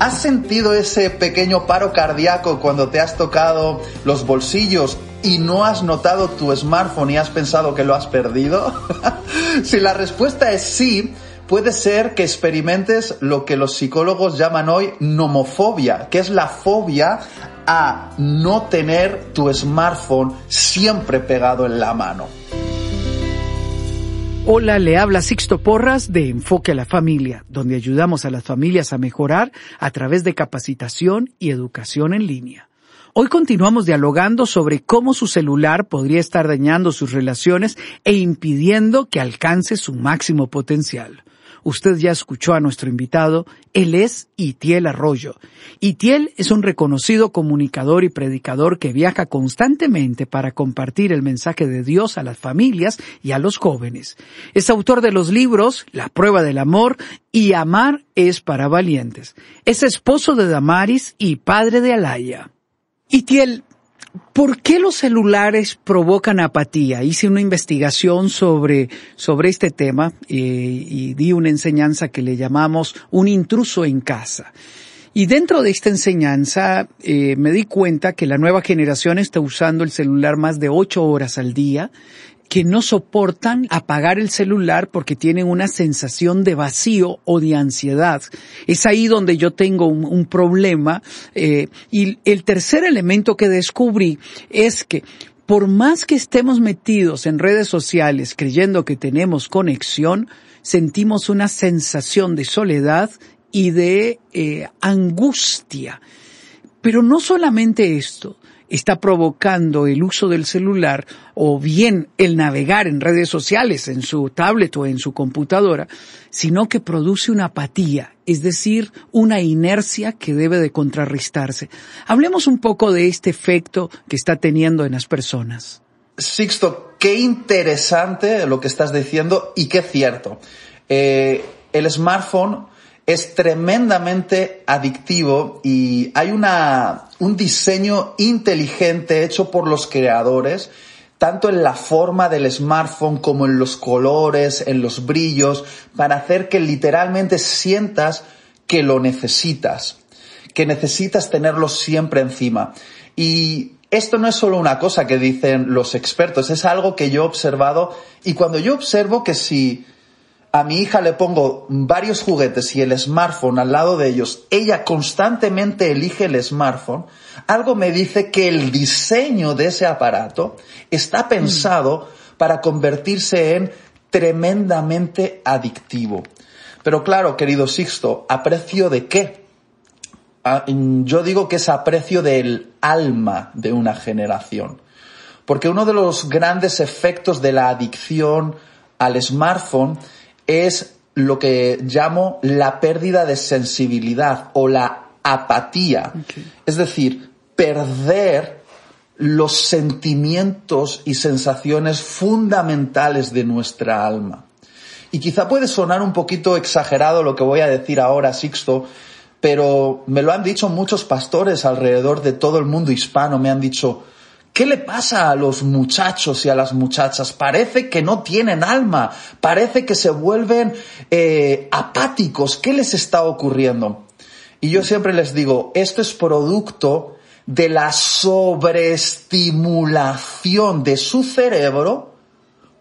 ¿Has sentido ese pequeño paro cardíaco cuando te has tocado los bolsillos y no has notado tu smartphone y has pensado que lo has perdido? si la respuesta es sí, puede ser que experimentes lo que los psicólogos llaman hoy nomofobia, que es la fobia a no tener tu smartphone siempre pegado en la mano. Hola, le habla Sixto Porras de Enfoque a la Familia, donde ayudamos a las familias a mejorar a través de capacitación y educación en línea. Hoy continuamos dialogando sobre cómo su celular podría estar dañando sus relaciones e impidiendo que alcance su máximo potencial. Usted ya escuchó a nuestro invitado, él es Itiel Arroyo. Itiel es un reconocido comunicador y predicador que viaja constantemente para compartir el mensaje de Dios a las familias y a los jóvenes. Es autor de los libros La prueba del amor y Amar es para valientes. Es esposo de Damaris y padre de Alaya. Itiel, ¿Por qué los celulares provocan apatía? Hice una investigación sobre, sobre este tema eh, y di una enseñanza que le llamamos un intruso en casa. Y dentro de esta enseñanza eh, me di cuenta que la nueva generación está usando el celular más de ocho horas al día, que no soportan apagar el celular porque tienen una sensación de vacío o de ansiedad. Es ahí donde yo tengo un, problema. Eh, y el tercer elemento que descubrí es que por más que estemos metidos en redes sociales creyendo que tenemos conexión, sentimos una sensación de soledad y de eh, angustia. Pero no solamente esto, está provocando el uso del celular o bien el navegar en redes sociales, en su tablet o en su computadora, sino que produce una apatía, es decir, una inercia que debe de contrarrestarse. Hablemos un poco de este efecto que está teniendo en las personas. Sixto, qué interesante lo que estás diciendo y qué cierto. Eh, el smartphone es tremendamente adictivo y hay una, un diseño inteligente hecho por los creadores, tanto en la forma del smartphone como en los colores, en los brillos, para hacer que literalmente sientas que lo necesitas, que necesitas tenerlo siempre encima. Y esto no es solo una cosa que dicen los expertos, es algo que yo he observado y cuando yo observo que si a mi hija le pongo varios juguetes y el smartphone al lado de ellos, ella constantemente elige el smartphone, algo me dice que el diseño de ese aparato está pensado para convertirse en tremendamente adictivo. Pero claro, querido Sixto, ¿a precio de qué? Ah, yo digo que es a precio del alma de una generación. Porque uno de los grandes efectos de la adicción al smartphone es lo que llamo la pérdida de sensibilidad o la apatía. Es decir, perder los sentimientos y sensaciones fundamentales de nuestra alma. Y quizá puede sonar un poquito exagerado lo que voy a decir ahora, Sixto, pero me lo han dicho muchos pastores alrededor de todo el mundo hispano, me han dicho, ¿Qué le pasa a los muchachos y a las muchachas? Parece que no tienen alma, parece que se vuelven eh, apáticos. ¿Qué les está ocurriendo? Y yo siempre les digo, esto es producto de la sobreestimulación de su cerebro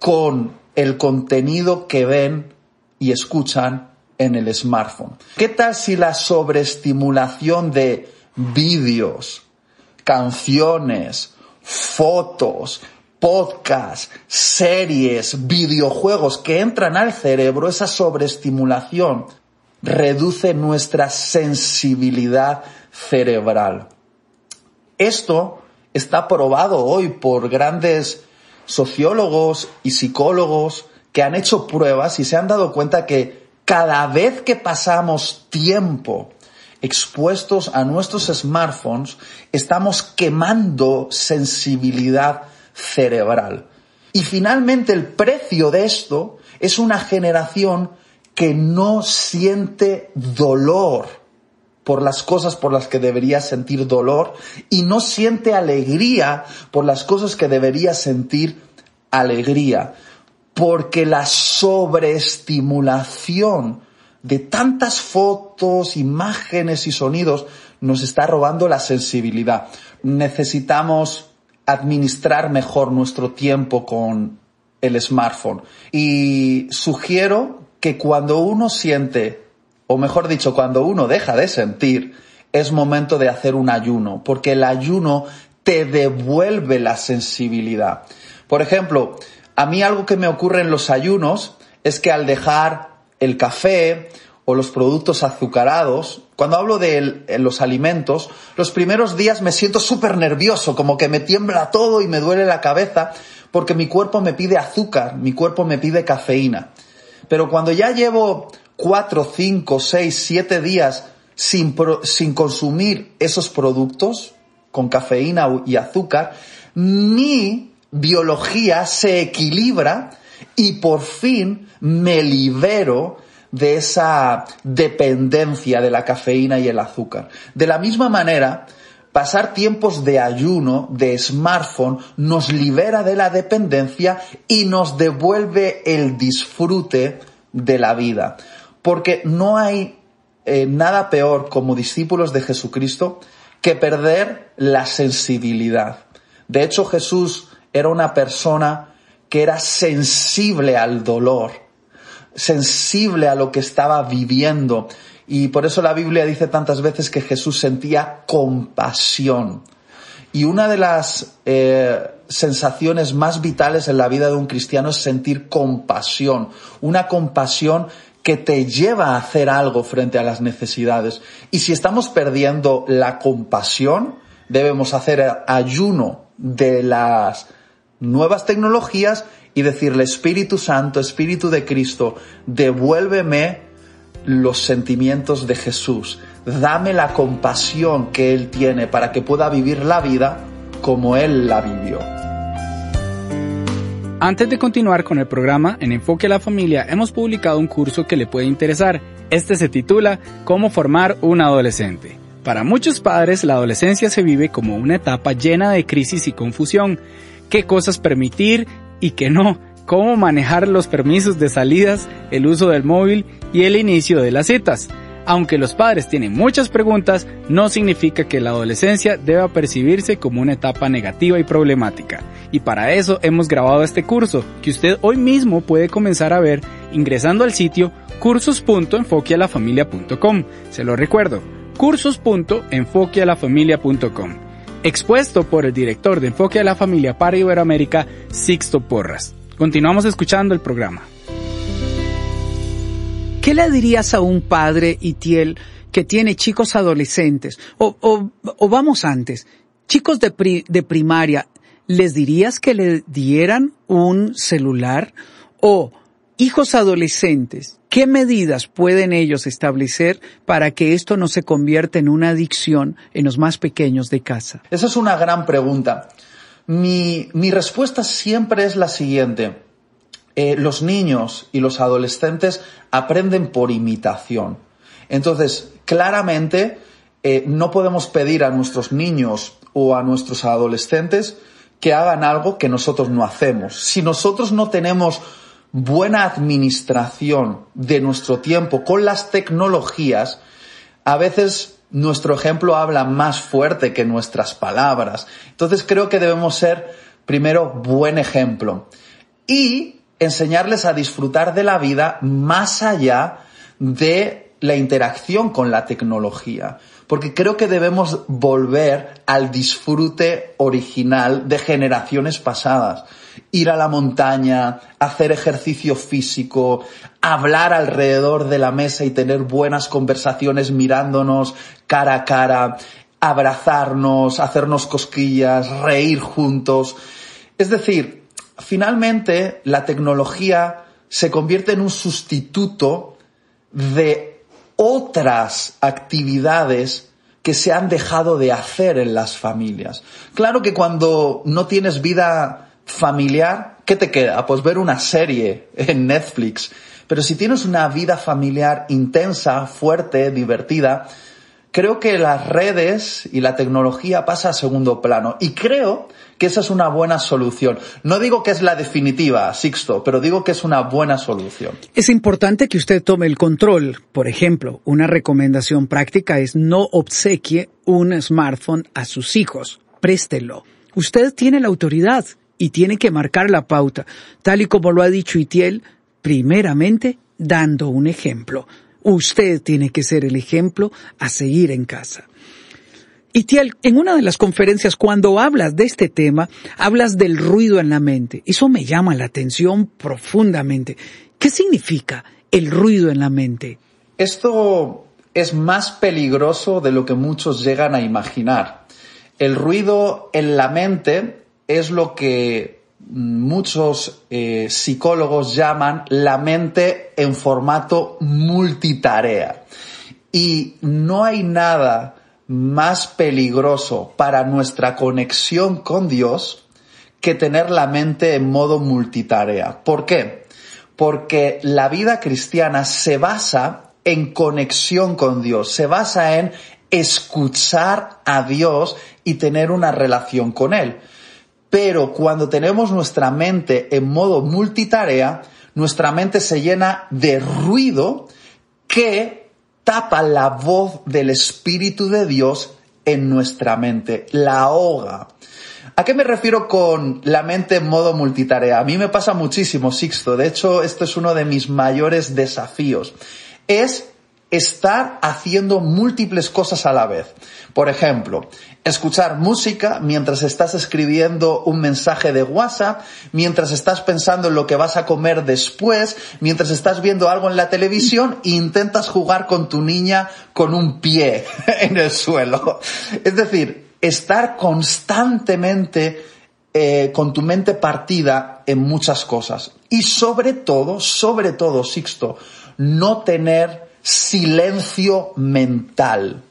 con el contenido que ven y escuchan en el smartphone. ¿Qué tal si la sobreestimulación de vídeos, canciones, fotos, podcasts, series, videojuegos que entran al cerebro, esa sobreestimulación reduce nuestra sensibilidad cerebral. Esto está probado hoy por grandes sociólogos y psicólogos que han hecho pruebas y se han dado cuenta que cada vez que pasamos tiempo expuestos a nuestros smartphones, estamos quemando sensibilidad cerebral. Y finalmente el precio de esto es una generación que no siente dolor por las cosas por las que debería sentir dolor y no siente alegría por las cosas que debería sentir alegría. Porque la sobreestimulación de tantas fotos, imágenes y sonidos nos está robando la sensibilidad. Necesitamos administrar mejor nuestro tiempo con el smartphone. Y sugiero que cuando uno siente, o mejor dicho, cuando uno deja de sentir, es momento de hacer un ayuno, porque el ayuno te devuelve la sensibilidad. Por ejemplo, a mí algo que me ocurre en los ayunos es que al dejar el café o los productos azucarados, cuando hablo de los alimentos, los primeros días me siento súper nervioso, como que me tiembla todo y me duele la cabeza, porque mi cuerpo me pide azúcar, mi cuerpo me pide cafeína. Pero cuando ya llevo cuatro, cinco, seis, siete días sin, sin consumir esos productos con cafeína y azúcar, mi biología se equilibra y por fin me libero de esa dependencia de la cafeína y el azúcar. De la misma manera, pasar tiempos de ayuno, de smartphone, nos libera de la dependencia y nos devuelve el disfrute de la vida. Porque no hay eh, nada peor como discípulos de Jesucristo que perder la sensibilidad. De hecho, Jesús era una persona que era sensible al dolor, sensible a lo que estaba viviendo. Y por eso la Biblia dice tantas veces que Jesús sentía compasión. Y una de las eh, sensaciones más vitales en la vida de un cristiano es sentir compasión. Una compasión que te lleva a hacer algo frente a las necesidades. Y si estamos perdiendo la compasión, debemos hacer ayuno de las nuevas tecnologías y decirle, Espíritu Santo, Espíritu de Cristo, devuélveme los sentimientos de Jesús. Dame la compasión que Él tiene para que pueda vivir la vida como Él la vivió. Antes de continuar con el programa, en Enfoque a la Familia hemos publicado un curso que le puede interesar. Este se titula Cómo formar un adolescente. Para muchos padres, la adolescencia se vive como una etapa llena de crisis y confusión qué cosas permitir y qué no, cómo manejar los permisos de salidas, el uso del móvil y el inicio de las citas. Aunque los padres tienen muchas preguntas, no significa que la adolescencia deba percibirse como una etapa negativa y problemática. Y para eso hemos grabado este curso, que usted hoy mismo puede comenzar a ver ingresando al sitio cursos.enfoquealafamilia.com. Se lo recuerdo, cursos.enfoquealafamilia.com expuesto por el director de Enfoque a la Familia para Iberoamérica, Sixto Porras. Continuamos escuchando el programa. ¿Qué le dirías a un padre, Itiel, que tiene chicos adolescentes? O, o, vamos antes, chicos de, de primaria, ¿les dirías que le dieran un celular? O hijos adolescentes, ¿qué medidas pueden ellos establecer para que esto no se convierta en una adicción en los más pequeños de casa? Esa es una gran pregunta. Mi, respuesta siempre es la siguiente. Eh, los niños y los adolescentes aprenden por imitación. Entonces, claramente, eh, no podemos pedir a nuestros niños o a nuestros adolescentes que hagan algo que nosotros no hacemos. Si nosotros no tenemos buena administración de nuestro tiempo con las tecnologías, a veces nuestro ejemplo habla más fuerte que nuestras palabras. Entonces creo que debemos ser primero buen ejemplo. Y enseñarles a disfrutar de la vida más allá de la interacción con la tecnología. Porque creo que debemos volver al disfrute original de generaciones pasadas. Ir a la montaña, hacer ejercicio físico, hablar alrededor de la mesa y tener buenas conversaciones mirándonos cara a cara, abrazarnos, hacernos cosquillas, reír juntos. Es decir, finalmente la tecnología se convierte en un sustituto de otras actividades que se han dejado de hacer en las familias. Claro que cuando no tienes vida familiar, ¿qué te queda? Pues ver una serie en Netflix. Pero si tienes una vida familiar intensa, fuerte, divertida, creo que las redes y la tecnología pasa a segundo plano. Y creo que esa es una buena solución. No digo que es la definitiva, Sixto, pero digo que es una buena solución. Es importante que usted tome el control. Por ejemplo, una recomendación práctica es no obsequie un smartphone a sus hijos. Préstelo. Usted tiene la autoridad y tiene que marcar la pauta, tal y como lo ha dicho Itiel, primeramente dando un ejemplo. Usted tiene que ser el ejemplo a seguir en casa. Y Tiel, en una de las conferencias, cuando hablas de este tema, hablas del ruido en la mente. Eso me llama la atención profundamente. ¿Qué significa el ruido en la mente? Esto es más peligroso de lo que muchos llegan a imaginar. El ruido en la mente es lo que muchos eh, psicólogos llaman la mente en formato multitarea. Y no hay nada más peligroso para nuestra conexión con Dios que tener la mente en modo multitarea. ¿Por qué? Porque la vida cristiana se basa en conexión con Dios, se basa en escuchar a Dios y tener una relación con Él. Pero cuando tenemos nuestra mente en modo multitarea, nuestra mente se llena de ruido que tapa la voz del Espíritu de Dios en nuestra mente, la ahoga. ¿A qué me refiero con la mente en modo multitarea? A mí me pasa muchísimo, Sixto. De hecho, esto es uno de mis mayores desafíos. Es estar haciendo múltiples cosas a la vez. Por ejemplo, escuchar música mientras estás escribiendo un mensaje de WhatsApp, mientras estás pensando en lo que vas a comer después, mientras estás viendo algo en la televisión e intentas jugar con tu niña con un pie en el suelo. Es decir, estar constantemente eh, con tu mente partida en muchas cosas. Y sobre todo, sobre todo, Sixto, no tener silencio mental.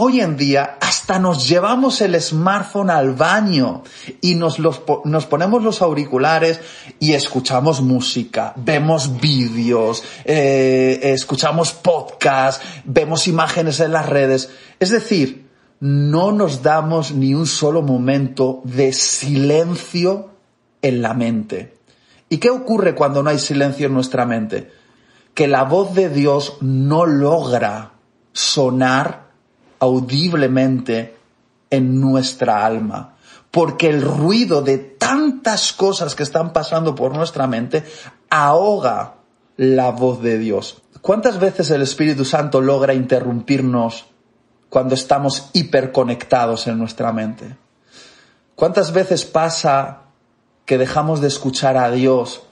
Hoy en día hasta nos llevamos el smartphone al baño y nos, nos ponemos los auriculares y escuchamos música, vemos vídeos, eh, escuchamos podcasts, vemos imágenes en las redes. Es decir, no nos damos ni un solo momento de silencio en la mente. ¿Y qué ocurre cuando no hay silencio en nuestra mente? Que la voz de Dios no logra sonar audiblemente en nuestra alma, porque el ruido de tantas cosas que están pasando por nuestra mente ahoga la voz de Dios. ¿Cuántas veces el Espíritu Santo logra interrumpirnos cuando estamos hiperconectados en nuestra mente? ¿Cuántas veces pasa que dejamos de escuchar a Dios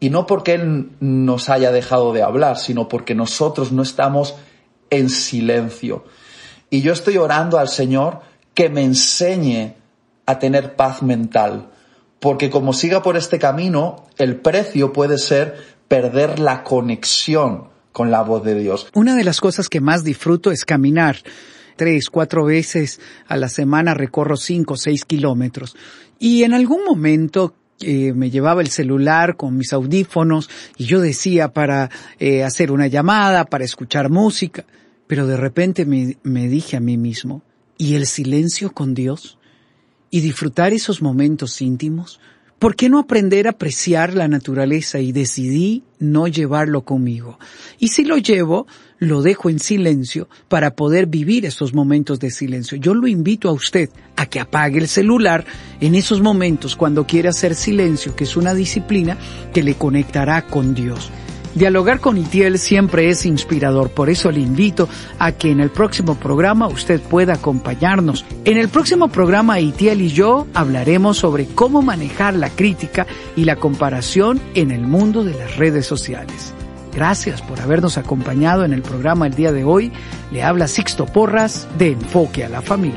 y no porque Él nos haya dejado de hablar, sino porque nosotros no estamos en silencio. Y yo estoy orando al Señor que me enseñe a tener paz mental, porque como siga por este camino, el precio puede ser perder la conexión con la voz de Dios. Una de las cosas que más disfruto es caminar. Tres, cuatro veces a la semana recorro cinco, seis kilómetros. Y en algún momento eh, me llevaba el celular con mis audífonos y yo decía para eh, hacer una llamada, para escuchar música, pero de repente me, me dije a mí mismo, ¿y el silencio con Dios? ¿Y disfrutar esos momentos íntimos? ¿Por qué no aprender a apreciar la naturaleza y decidí no llevarlo conmigo? Y si lo llevo, lo dejo en silencio para poder vivir esos momentos de silencio. Yo lo invito a usted a que apague el celular en esos momentos cuando quiere hacer silencio, que es una disciplina que le conectará con Dios. Dialogar con Itiel siempre es inspirador, por eso le invito a que en el próximo programa usted pueda acompañarnos. En el próximo programa Itiel y yo hablaremos sobre cómo manejar la crítica y la comparación en el mundo de las redes sociales. Gracias por habernos acompañado en el programa el día de hoy. Le habla Sixto Porras de Enfoque a la Familia.